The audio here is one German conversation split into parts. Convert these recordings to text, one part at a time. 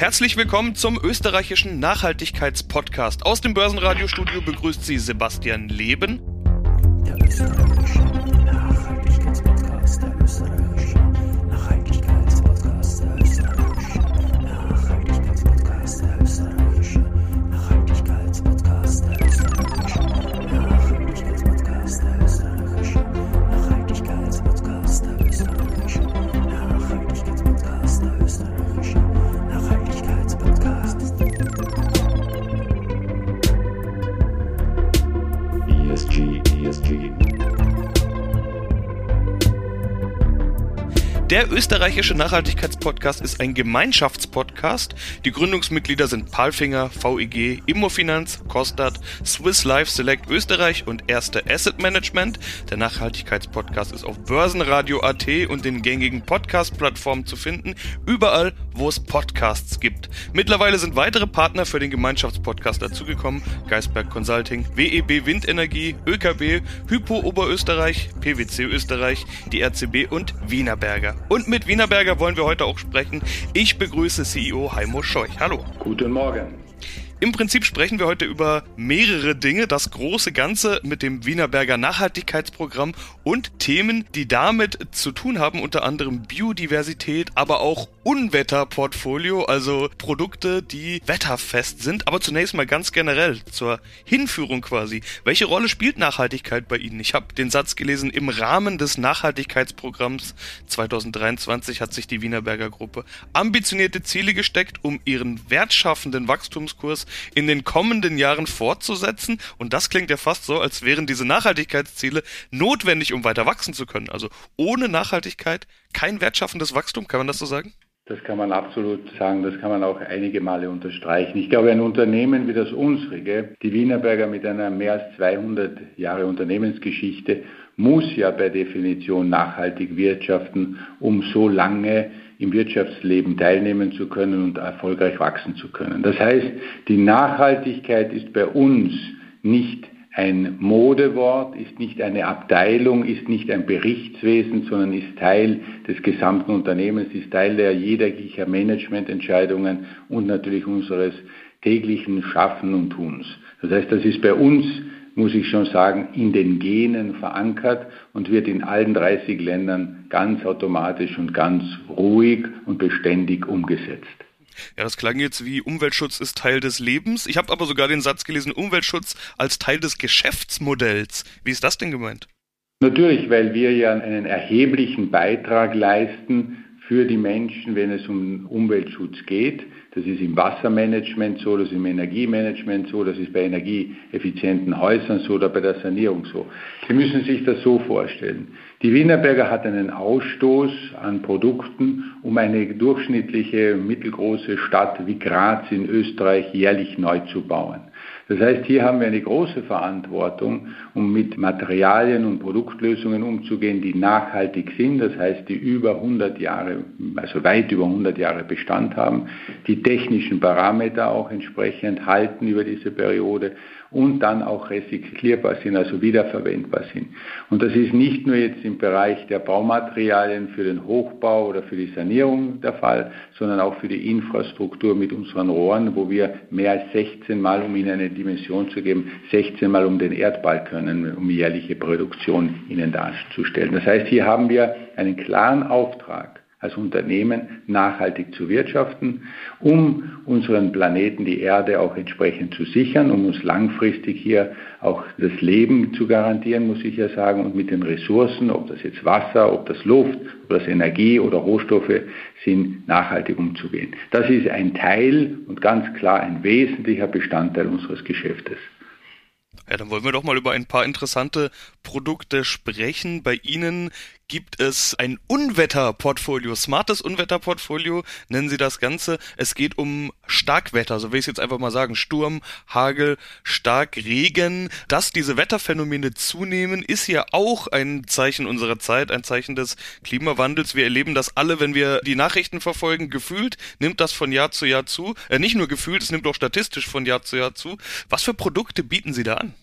Herzlich willkommen zum österreichischen Nachhaltigkeitspodcast. Aus dem Börsenradiostudio begrüßt Sie Sebastian Leben. Der Der österreichische Nachhaltigkeitspodcast ist ein Gemeinschaftspodcast. Die Gründungsmitglieder sind Palfinger, VEG, Immofinanz, Kostat, Swiss Life Select Österreich und Erste Asset Management. Der Nachhaltigkeitspodcast ist auf Börsenradio.at und den gängigen Podcast-Plattformen zu finden, überall, wo es Podcasts gibt. Mittlerweile sind weitere Partner für den Gemeinschaftspodcast dazugekommen. Geisberg Consulting, WEB Windenergie, ÖKB, Hypo Oberösterreich, PwC Österreich, die RCB und Wienerberger. Und mit Wienerberger wollen wir heute auch sprechen. Ich begrüße CEO Heimo Scheuch. Hallo. Guten Morgen. Im Prinzip sprechen wir heute über mehrere Dinge, das große Ganze mit dem Wienerberger Nachhaltigkeitsprogramm und Themen, die damit zu tun haben, unter anderem Biodiversität, aber auch Unwetterportfolio, also Produkte, die wetterfest sind. Aber zunächst mal ganz generell zur Hinführung quasi. Welche Rolle spielt Nachhaltigkeit bei Ihnen? Ich habe den Satz gelesen, im Rahmen des Nachhaltigkeitsprogramms 2023 hat sich die Wienerberger Gruppe ambitionierte Ziele gesteckt, um ihren wertschaffenden Wachstumskurs in den kommenden Jahren fortzusetzen. Und das klingt ja fast so, als wären diese Nachhaltigkeitsziele notwendig, um weiter wachsen zu können. Also ohne Nachhaltigkeit kein wertschaffendes Wachstum, kann man das so sagen? Das kann man absolut sagen, das kann man auch einige Male unterstreichen. Ich glaube, ein Unternehmen wie das unsrige, die Wienerberger mit einer mehr als 200 Jahre Unternehmensgeschichte, muss ja per Definition nachhaltig wirtschaften, um so lange im Wirtschaftsleben teilnehmen zu können und erfolgreich wachsen zu können. Das heißt, die Nachhaltigkeit ist bei uns nicht ein Modewort, ist nicht eine Abteilung, ist nicht ein Berichtswesen, sondern ist Teil des gesamten Unternehmens, ist Teil der jeglicher Managemententscheidungen und natürlich unseres täglichen Schaffen und Tuns. Das heißt, das ist bei uns muss ich schon sagen, in den Genen verankert und wird in allen 30 Ländern ganz automatisch und ganz ruhig und beständig umgesetzt. Ja, das klang jetzt wie Umweltschutz ist Teil des Lebens. Ich habe aber sogar den Satz gelesen, Umweltschutz als Teil des Geschäftsmodells. Wie ist das denn gemeint? Natürlich, weil wir ja einen erheblichen Beitrag leisten für die Menschen, wenn es um Umweltschutz geht. Das ist im Wassermanagement so, das ist im Energiemanagement so, das ist bei energieeffizienten Häusern so oder bei der Sanierung so. Sie müssen sich das so vorstellen. Die Wienerberger hat einen Ausstoß an Produkten, um eine durchschnittliche mittelgroße Stadt wie Graz in Österreich jährlich neu zu bauen. Das heißt, hier haben wir eine große Verantwortung, um mit Materialien und Produktlösungen umzugehen, die nachhaltig sind, das heißt, die über 100 Jahre, also weit über 100 Jahre Bestand haben, die technischen Parameter auch entsprechend halten über diese Periode und dann auch recycelierbar sind, also wiederverwendbar sind. Und das ist nicht nur jetzt im Bereich der Baumaterialien für den Hochbau oder für die Sanierung der Fall, sondern auch für die Infrastruktur mit unseren Rohren, wo wir mehr als 16 Mal, um Ihnen eine Dimension zu geben, 16 Mal um den Erdball können, um jährliche Produktion Ihnen darzustellen. Das heißt, hier haben wir einen klaren Auftrag als Unternehmen nachhaltig zu wirtschaften, um unseren Planeten, die Erde auch entsprechend zu sichern, um uns langfristig hier auch das Leben zu garantieren, muss ich ja sagen, und mit den Ressourcen, ob das jetzt Wasser, ob das Luft, ob das Energie oder Rohstoffe sind, nachhaltig umzugehen. Das ist ein Teil und ganz klar ein wesentlicher Bestandteil unseres Geschäftes. Ja, dann wollen wir doch mal über ein paar interessante Produkte sprechen. Bei Ihnen gibt es ein Unwetterportfolio, smartes Unwetterportfolio nennen sie das Ganze. Es geht um Starkwetter, so will ich es jetzt einfach mal sagen. Sturm, Hagel, Starkregen. Dass diese Wetterphänomene zunehmen, ist ja auch ein Zeichen unserer Zeit, ein Zeichen des Klimawandels. Wir erleben das alle, wenn wir die Nachrichten verfolgen. Gefühlt nimmt das von Jahr zu Jahr zu. Äh, nicht nur gefühlt, es nimmt auch statistisch von Jahr zu Jahr zu. Was für Produkte bieten Sie da an?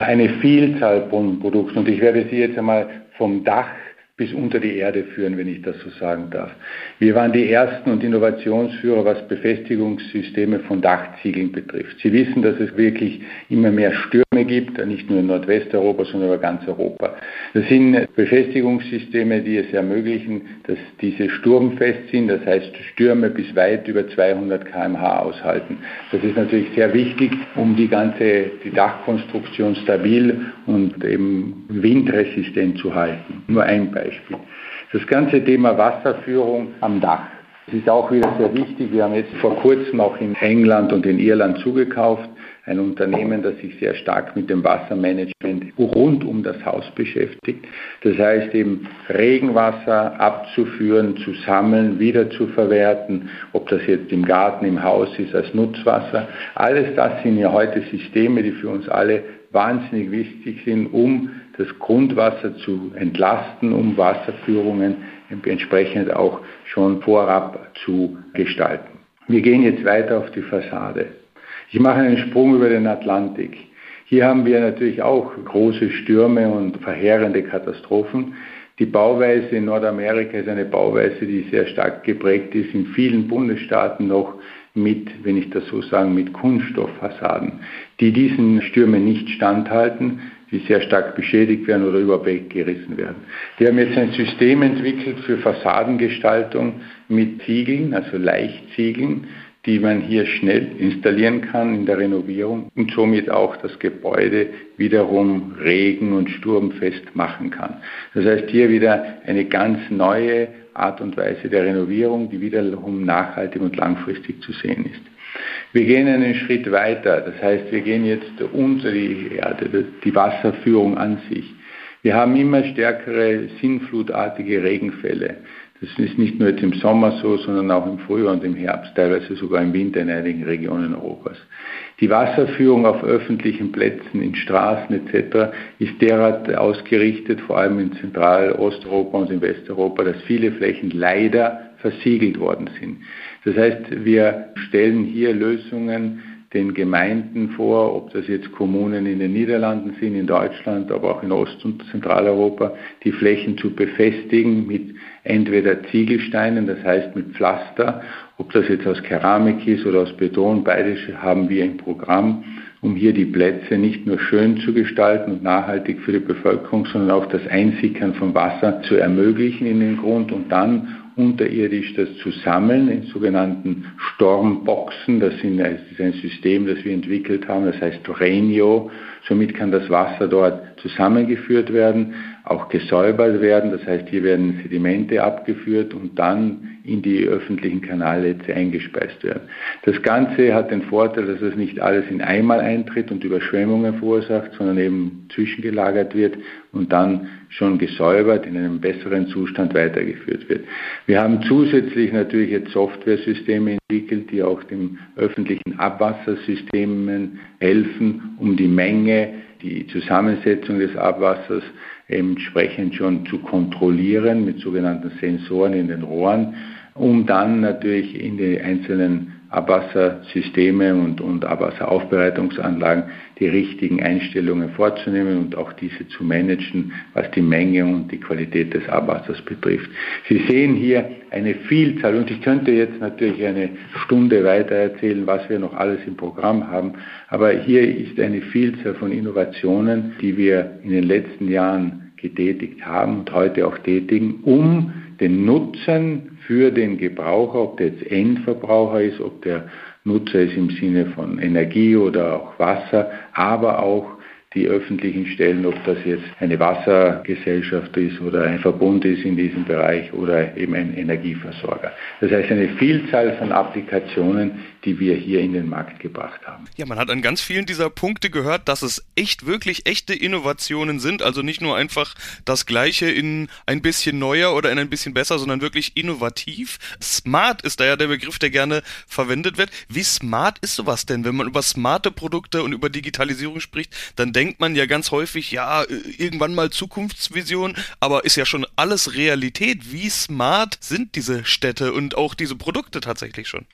Eine Vielzahl von Produkten und ich werde Sie jetzt einmal vom Dach bis unter die Erde führen, wenn ich das so sagen darf. Wir waren die ersten und Innovationsführer, was Befestigungssysteme von Dachziegeln betrifft. Sie wissen, dass es wirklich immer mehr Stürme gibt, nicht nur in Nordwesteuropa, sondern über ganz Europa. Das sind Befestigungssysteme, die es ermöglichen, dass diese sturmfest sind, das heißt Stürme bis weit über 200 kmh aushalten. Das ist natürlich sehr wichtig, um die ganze die Dachkonstruktion stabil und eben windresistent zu halten. Nur ein Beispiel. Beispiel. Das ganze Thema Wasserführung am Dach. Das ist auch wieder sehr wichtig. Wir haben jetzt vor kurzem auch in England und in Irland zugekauft. Ein Unternehmen, das sich sehr stark mit dem Wassermanagement rund um das Haus beschäftigt. Das heißt eben Regenwasser abzuführen, zu sammeln, wieder zu verwerten, ob das jetzt im Garten, im Haus ist, als Nutzwasser. Alles das sind ja heute Systeme, die für uns alle wahnsinnig wichtig sind, um das Grundwasser zu entlasten, um Wasserführungen entsprechend auch schon vorab zu gestalten. Wir gehen jetzt weiter auf die Fassade. Ich mache einen Sprung über den Atlantik. Hier haben wir natürlich auch große Stürme und verheerende Katastrophen. Die Bauweise in Nordamerika ist eine Bauweise, die sehr stark geprägt ist, in vielen Bundesstaaten noch mit, wenn ich das so sagen, mit Kunststofffassaden, die diesen Stürmen nicht standhalten, die sehr stark beschädigt werden oder überhaupt gerissen werden. Wir haben jetzt ein System entwickelt für Fassadengestaltung mit Ziegeln, also Leichtziegeln, die man hier schnell installieren kann in der Renovierung und somit auch das Gebäude wiederum regen- und sturmfest machen kann. Das heißt hier wieder eine ganz neue Art und Weise der Renovierung, die wiederum nachhaltig und langfristig zu sehen ist. Wir gehen einen Schritt weiter, das heißt, wir gehen jetzt unter die Erde, die Wasserführung an sich. Wir haben immer stärkere sinnflutartige Regenfälle. Das ist nicht nur jetzt im Sommer so, sondern auch im Frühjahr und im Herbst, teilweise sogar im Winter in einigen Regionen Europas. Die Wasserführung auf öffentlichen Plätzen, in Straßen etc. ist derart ausgerichtet, vor allem in Zentral-Osteuropa und in Westeuropa, dass viele Flächen leider versiegelt worden sind. Das heißt, wir stellen hier Lösungen den Gemeinden vor, ob das jetzt Kommunen in den Niederlanden sind, in Deutschland, aber auch in Ost- und Zentraleuropa, die Flächen zu befestigen mit entweder Ziegelsteinen, das heißt mit Pflaster, ob das jetzt aus Keramik ist oder aus Beton, beides haben wir im Programm, um hier die Plätze nicht nur schön zu gestalten und nachhaltig für die Bevölkerung, sondern auch das Einsickern von Wasser zu ermöglichen in den Grund und dann unterirdisch das zu sammeln in sogenannten Stormboxen. Das, ist ein System, das wir entwickelt haben, das heißt Renio. Somit kann das Wasser dort zusammengeführt werden, auch gesäubert werden. Das heißt, hier werden Sedimente abgeführt und dann in die öffentlichen Kanalnetze eingespeist werden. Das Ganze hat den Vorteil, dass es nicht alles in einmal eintritt und Überschwemmungen verursacht, sondern eben zwischengelagert wird und dann schon gesäubert in einem besseren Zustand weitergeführt wird. Wir haben zusätzlich natürlich jetzt Softwaresysteme entwickelt, die auch dem öffentlichen Abwassersystemen helfen, um die Menge, die Zusammensetzung des Abwassers entsprechend schon zu kontrollieren mit sogenannten Sensoren in den Rohren, um dann natürlich in die einzelnen Abwassersysteme und, und Abwasseraufbereitungsanlagen die richtigen Einstellungen vorzunehmen und auch diese zu managen, was die Menge und die Qualität des Abwassers betrifft. Sie sehen hier eine Vielzahl und ich könnte jetzt natürlich eine Stunde weiter erzählen, was wir noch alles im Programm haben, aber hier ist eine Vielzahl von Innovationen, die wir in den letzten Jahren getätigt haben und heute auch tätigen, um den Nutzen für den Gebraucher, ob der jetzt Endverbraucher ist, ob der Nutzer ist im Sinne von Energie oder auch Wasser, aber auch die öffentlichen Stellen, ob das jetzt eine Wassergesellschaft ist oder ein Verbund ist in diesem Bereich oder eben ein Energieversorger. Das heißt eine Vielzahl von Applikationen, die wir hier in den Markt gebracht haben. Ja, man hat an ganz vielen dieser Punkte gehört, dass es echt wirklich echte Innovationen sind, also nicht nur einfach das gleiche in ein bisschen neuer oder in ein bisschen besser, sondern wirklich innovativ. Smart ist da ja der Begriff, der gerne verwendet wird. Wie smart ist sowas denn? Wenn man über smarte Produkte und über Digitalisierung spricht, dann denkt man ja ganz häufig, ja, irgendwann mal Zukunftsvision, aber ist ja schon alles Realität. Wie smart sind diese Städte und auch diese Produkte tatsächlich schon?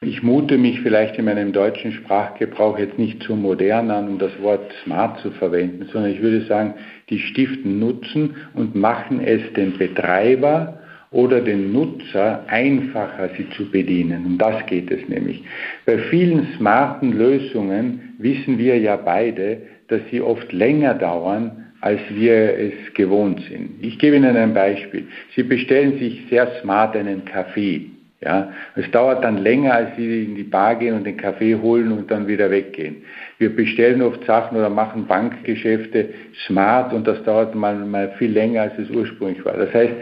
Ich mute mich vielleicht in meinem deutschen Sprachgebrauch jetzt nicht zu modern an, um das Wort smart zu verwenden, sondern ich würde sagen, die stiften Nutzen und machen es den Betreiber oder den Nutzer einfacher, sie zu bedienen. Um das geht es nämlich. Bei vielen smarten Lösungen wissen wir ja beide, dass sie oft länger dauern, als wir es gewohnt sind. Ich gebe Ihnen ein Beispiel. Sie bestellen sich sehr smart einen Kaffee. Ja, es dauert dann länger, als Sie in die Bar gehen und den Kaffee holen und dann wieder weggehen. Wir bestellen oft Sachen oder machen Bankgeschäfte smart und das dauert mal, mal viel länger, als es ursprünglich war. Das heißt,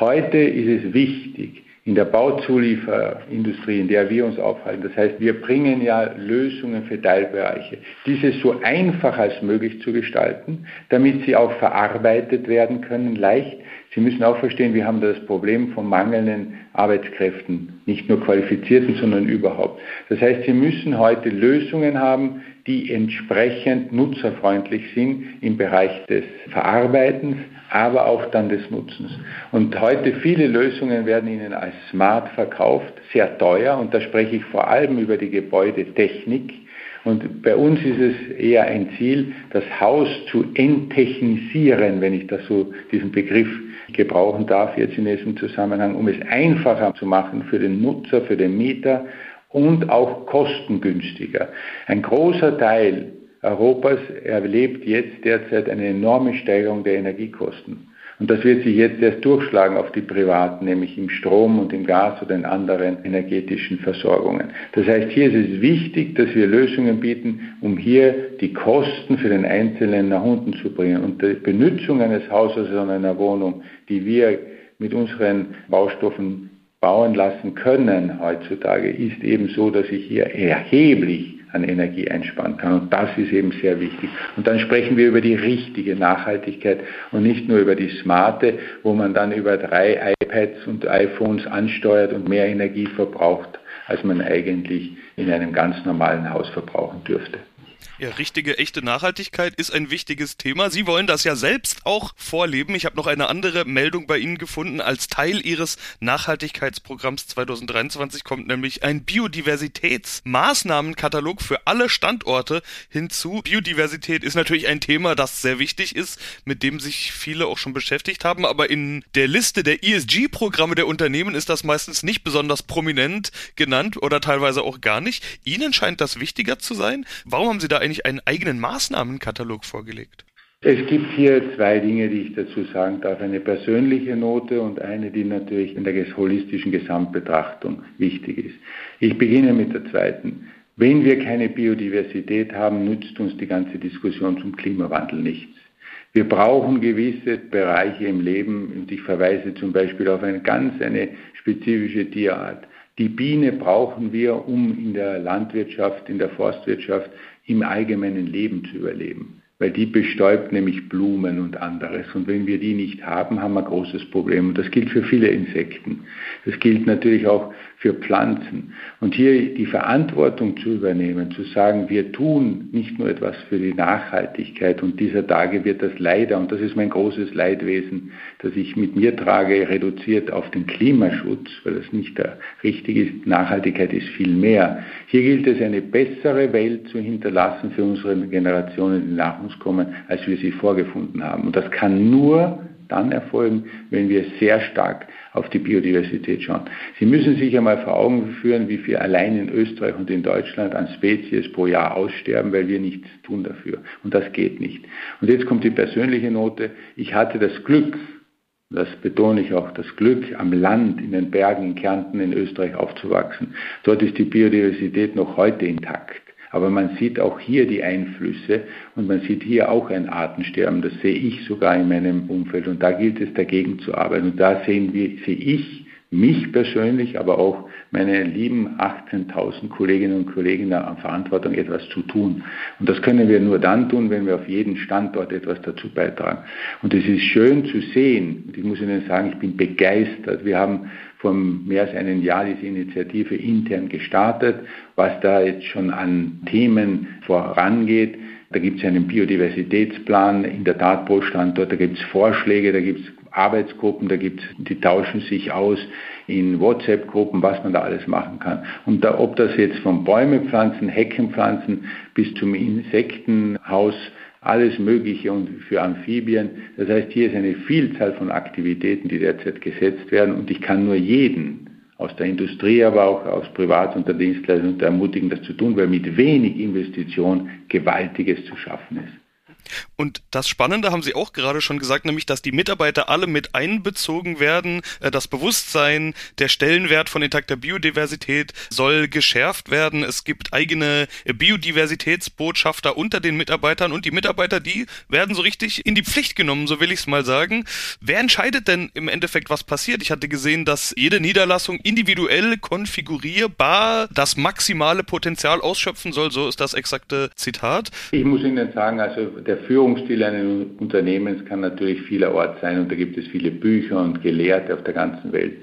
heute ist es wichtig, in der Bauzulieferindustrie, in der wir uns aufhalten. Das heißt, wir bringen ja Lösungen für Teilbereiche, diese so einfach als möglich zu gestalten, damit sie auch verarbeitet werden können, leicht. Sie müssen auch verstehen, wir haben das Problem von mangelnden Arbeitskräften, nicht nur qualifizierten, sondern überhaupt. Das heißt, Sie müssen heute Lösungen haben, die entsprechend nutzerfreundlich sind im Bereich des Verarbeitens, aber auch dann des Nutzens. Und heute viele Lösungen werden Ihnen als smart verkauft, sehr teuer, und da spreche ich vor allem über die Gebäudetechnik. Und bei uns ist es eher ein Ziel, das Haus zu enttechnisieren, wenn ich das so, diesen Begriff gebrauchen darf jetzt in diesem Zusammenhang, um es einfacher zu machen für den Nutzer, für den Mieter und auch kostengünstiger. Ein großer Teil Europas erlebt jetzt derzeit eine enorme Steigerung der Energiekosten. Und das wird sich jetzt erst durchschlagen auf die Privaten, nämlich im Strom und im Gas oder in anderen energetischen Versorgungen. Das heißt, hier ist es wichtig, dass wir Lösungen bieten, um hier die Kosten für den Einzelnen nach unten zu bringen. Und die Benutzung eines Hauses oder einer Wohnung, die wir mit unseren Baustoffen bauen lassen können heutzutage, ist eben so, dass ich hier erheblich an Energie einsparen kann. Und das ist eben sehr wichtig. Und dann sprechen wir über die richtige Nachhaltigkeit und nicht nur über die smarte, wo man dann über drei iPads und iPhones ansteuert und mehr Energie verbraucht, als man eigentlich in einem ganz normalen Haus verbrauchen dürfte. Ja, richtige, echte Nachhaltigkeit ist ein wichtiges Thema. Sie wollen das ja selbst auch vorleben. Ich habe noch eine andere Meldung bei Ihnen gefunden. Als Teil Ihres Nachhaltigkeitsprogramms 2023 kommt nämlich ein Biodiversitätsmaßnahmenkatalog für alle Standorte hinzu. Biodiversität ist natürlich ein Thema, das sehr wichtig ist, mit dem sich viele auch schon beschäftigt haben. Aber in der Liste der ESG-Programme der Unternehmen ist das meistens nicht besonders prominent genannt oder teilweise auch gar nicht. Ihnen scheint das wichtiger zu sein. Warum haben Sie da eigentlich einen eigenen Maßnahmenkatalog vorgelegt? Es gibt hier zwei Dinge, die ich dazu sagen darf. Eine persönliche Note und eine, die natürlich in der holistischen Gesamtbetrachtung wichtig ist. Ich beginne mit der zweiten. Wenn wir keine Biodiversität haben, nützt uns die ganze Diskussion zum Klimawandel nichts. Wir brauchen gewisse Bereiche im Leben und ich verweise zum Beispiel auf eine ganz eine spezifische Tierart. Die Biene brauchen wir, um in der Landwirtschaft, in der Forstwirtschaft im allgemeinen Leben zu überleben weil die bestäubt nämlich Blumen und anderes. Und wenn wir die nicht haben, haben wir ein großes Problem. Und das gilt für viele Insekten. Das gilt natürlich auch für Pflanzen. Und hier die Verantwortung zu übernehmen, zu sagen, wir tun nicht nur etwas für die Nachhaltigkeit. Und dieser Tage wird das leider, und das ist mein großes Leidwesen, das ich mit mir trage, reduziert auf den Klimaschutz, weil das nicht der richtige ist. Nachhaltigkeit ist viel mehr. Hier gilt es, eine bessere Welt zu hinterlassen für unsere Generationen, die nach uns kommen, als wir sie vorgefunden haben. Und das kann nur dann erfolgen, wenn wir sehr stark auf die Biodiversität schauen. Sie müssen sich einmal vor Augen führen, wie viel allein in Österreich und in Deutschland an Spezies pro Jahr aussterben, weil wir nichts tun dafür. Und das geht nicht. Und jetzt kommt die persönliche Note. Ich hatte das Glück, das betone ich auch, das Glück, am Land, in den Bergen, in Kärnten, in Österreich aufzuwachsen. Dort ist die Biodiversität noch heute intakt. Aber man sieht auch hier die Einflüsse und man sieht hier auch ein Artensterben. Das sehe ich sogar in meinem Umfeld und da gilt es dagegen zu arbeiten. Und da sehen wir, sehe ich mich persönlich, aber auch meine lieben 18.000 Kolleginnen und Kollegen an Verantwortung, etwas zu tun. Und das können wir nur dann tun, wenn wir auf jeden Standort etwas dazu beitragen. Und es ist schön zu sehen, und ich muss Ihnen sagen, ich bin begeistert. Wir haben vor mehr als einem Jahr diese Initiative intern gestartet, was da jetzt schon an Themen vorangeht. Da gibt es einen Biodiversitätsplan in der Tat pro Standort, da gibt es Vorschläge, da gibt es Arbeitsgruppen, da gibt's, die tauschen sich aus in WhatsApp-Gruppen, was man da alles machen kann. Und da, ob das jetzt von Bäume pflanzen, Hecken pflanzen bis zum Insektenhaus, alles Mögliche und für Amphibien. Das heißt, hier ist eine Vielzahl von Aktivitäten, die derzeit gesetzt werden und ich kann nur jeden aus der Industrie, aber auch aus Privat- und der Dienstleistung ermutigen, das zu tun, weil mit wenig Investition Gewaltiges zu schaffen ist. Und das Spannende haben Sie auch gerade schon gesagt, nämlich, dass die Mitarbeiter alle mit einbezogen werden. Äh, das Bewusstsein, der Stellenwert von intakter Biodiversität soll geschärft werden. Es gibt eigene Biodiversitätsbotschafter unter den Mitarbeitern und die Mitarbeiter, die werden so richtig in die Pflicht genommen, so will ich es mal sagen. Wer entscheidet denn im Endeffekt, was passiert? Ich hatte gesehen, dass jede Niederlassung individuell konfigurierbar das maximale Potenzial ausschöpfen soll. So ist das exakte Zitat. Ich muss Ihnen sagen, also der Führungsstil eines Unternehmens kann natürlich vielerorts sein und da gibt es viele Bücher und Gelehrte auf der ganzen Welt.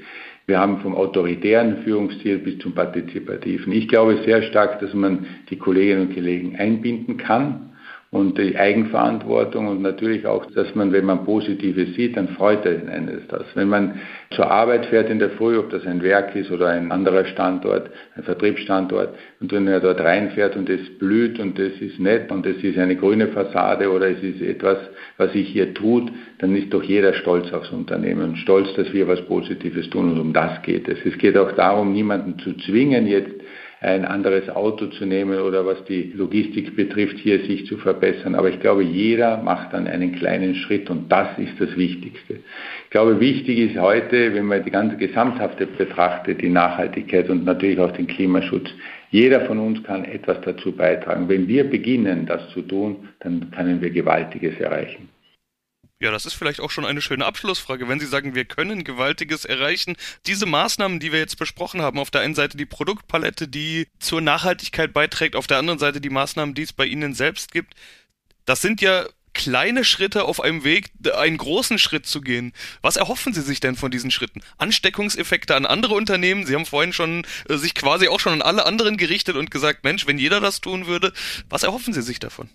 Wir haben vom autoritären Führungsstil bis zum partizipativen. Ich glaube sehr stark, dass man die Kolleginnen und Kollegen einbinden kann und die Eigenverantwortung und natürlich auch, dass man, wenn man Positives sieht, dann freut einen das. Wenn man zur Arbeit fährt in der Früh, ob das ein Werk ist oder ein anderer Standort, ein Vertriebsstandort, und wenn er dort reinfährt und es blüht und es ist nett und es ist eine grüne Fassade oder es ist etwas, was sich hier tut, dann ist doch jeder stolz aufs Unternehmen und stolz, dass wir was Positives tun und um das geht es. Es geht auch darum, niemanden zu zwingen, jetzt ein anderes Auto zu nehmen oder was die Logistik betrifft, hier sich zu verbessern. Aber ich glaube, jeder macht dann einen kleinen Schritt und das ist das Wichtigste. Ich glaube, wichtig ist heute, wenn man die ganze Gesamthafte betrachtet, die Nachhaltigkeit und natürlich auch den Klimaschutz. Jeder von uns kann etwas dazu beitragen. Wenn wir beginnen, das zu tun, dann können wir Gewaltiges erreichen. Ja, das ist vielleicht auch schon eine schöne Abschlussfrage. Wenn Sie sagen, wir können Gewaltiges erreichen, diese Maßnahmen, die wir jetzt besprochen haben, auf der einen Seite die Produktpalette, die zur Nachhaltigkeit beiträgt, auf der anderen Seite die Maßnahmen, die es bei Ihnen selbst gibt, das sind ja kleine Schritte auf einem Weg, einen großen Schritt zu gehen. Was erhoffen Sie sich denn von diesen Schritten? Ansteckungseffekte an andere Unternehmen? Sie haben vorhin schon äh, sich quasi auch schon an alle anderen gerichtet und gesagt, Mensch, wenn jeder das tun würde, was erhoffen Sie sich davon?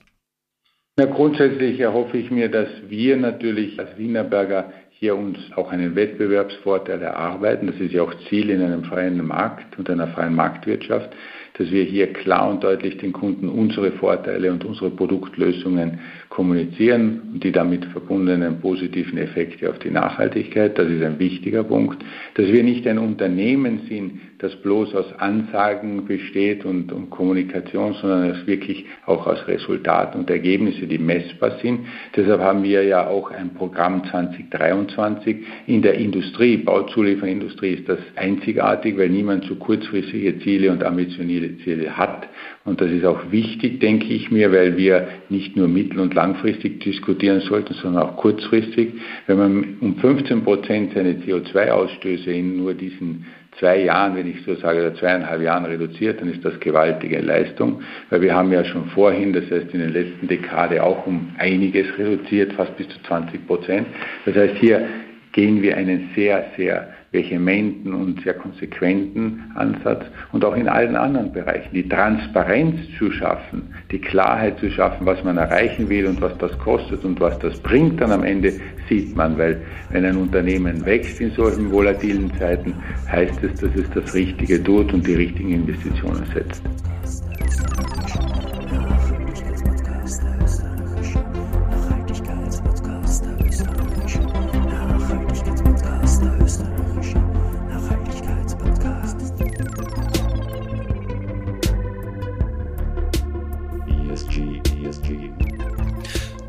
Na, grundsätzlich erhoffe ich mir, dass wir natürlich als Wienerberger hier uns auch einen Wettbewerbsvorteil erarbeiten. Das ist ja auch Ziel in einem freien Markt und einer freien Marktwirtschaft, dass wir hier klar und deutlich den Kunden unsere Vorteile und unsere Produktlösungen kommunizieren und die damit verbundenen positiven Effekte auf die Nachhaltigkeit. Das ist ein wichtiger Punkt. Dass wir nicht ein Unternehmen sind, das bloß aus Ansagen besteht und, und Kommunikation, sondern es wirklich auch aus Resultaten und Ergebnissen, die messbar sind. Deshalb haben wir ja auch ein Programm 2023 in der Industrie, Bauzulieferindustrie ist das einzigartig, weil niemand so kurzfristige Ziele und ambitionierte Ziele hat. Und das ist auch wichtig, denke ich mir, weil wir nicht nur mittel- und langfristig diskutieren sollten, sondern auch kurzfristig. Wenn man um 15 Prozent seine CO2-Ausstöße in nur diesen zwei Jahren, wenn ich so sage, oder zweieinhalb Jahren reduziert, dann ist das gewaltige Leistung, weil wir haben ja schon vorhin, das heißt in der letzten Dekade auch um einiges reduziert, fast bis zu 20 Prozent. Das heißt, hier gehen wir einen sehr, sehr vehementen und sehr konsequenten Ansatz und auch in allen anderen Bereichen. Die Transparenz zu schaffen, die Klarheit zu schaffen, was man erreichen will und was das kostet und was das bringt dann am Ende, sieht man, weil wenn ein Unternehmen wächst in solchen volatilen Zeiten, heißt es, dass es das Richtige tut und die richtigen Investitionen setzt.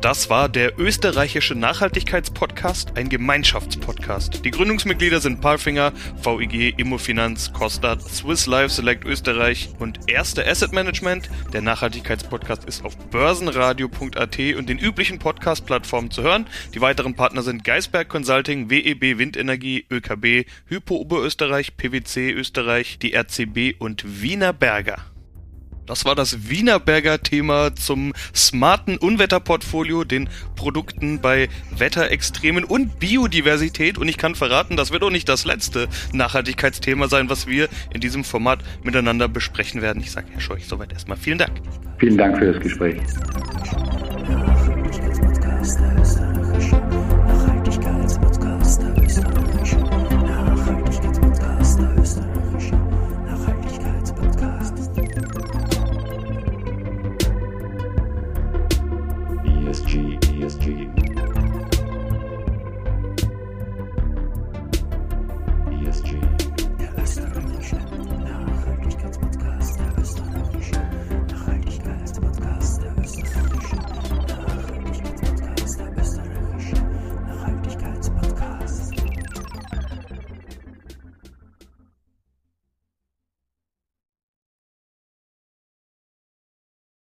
Das war der österreichische Nachhaltigkeitspodcast, ein Gemeinschaftspodcast. Die Gründungsmitglieder sind Palfinger, VIG, Immofinanz, Kostat, Swiss Life Select Österreich und Erste Asset Management. Der Nachhaltigkeitspodcast ist auf börsenradio.at und den üblichen Podcast-Plattformen zu hören. Die weiteren Partner sind Geisberg Consulting, WEB Windenergie, ÖKB, Hypo Oberösterreich, PwC Österreich, die RCB und Wiener Berger. Das war das Wienerberger Thema zum smarten Unwetterportfolio, den Produkten bei Wetterextremen und Biodiversität. Und ich kann verraten, das wird auch nicht das letzte Nachhaltigkeitsthema sein, was wir in diesem Format miteinander besprechen werden. Ich sage Herr Scheuch soweit erstmal vielen Dank. Vielen Dank für das Gespräch.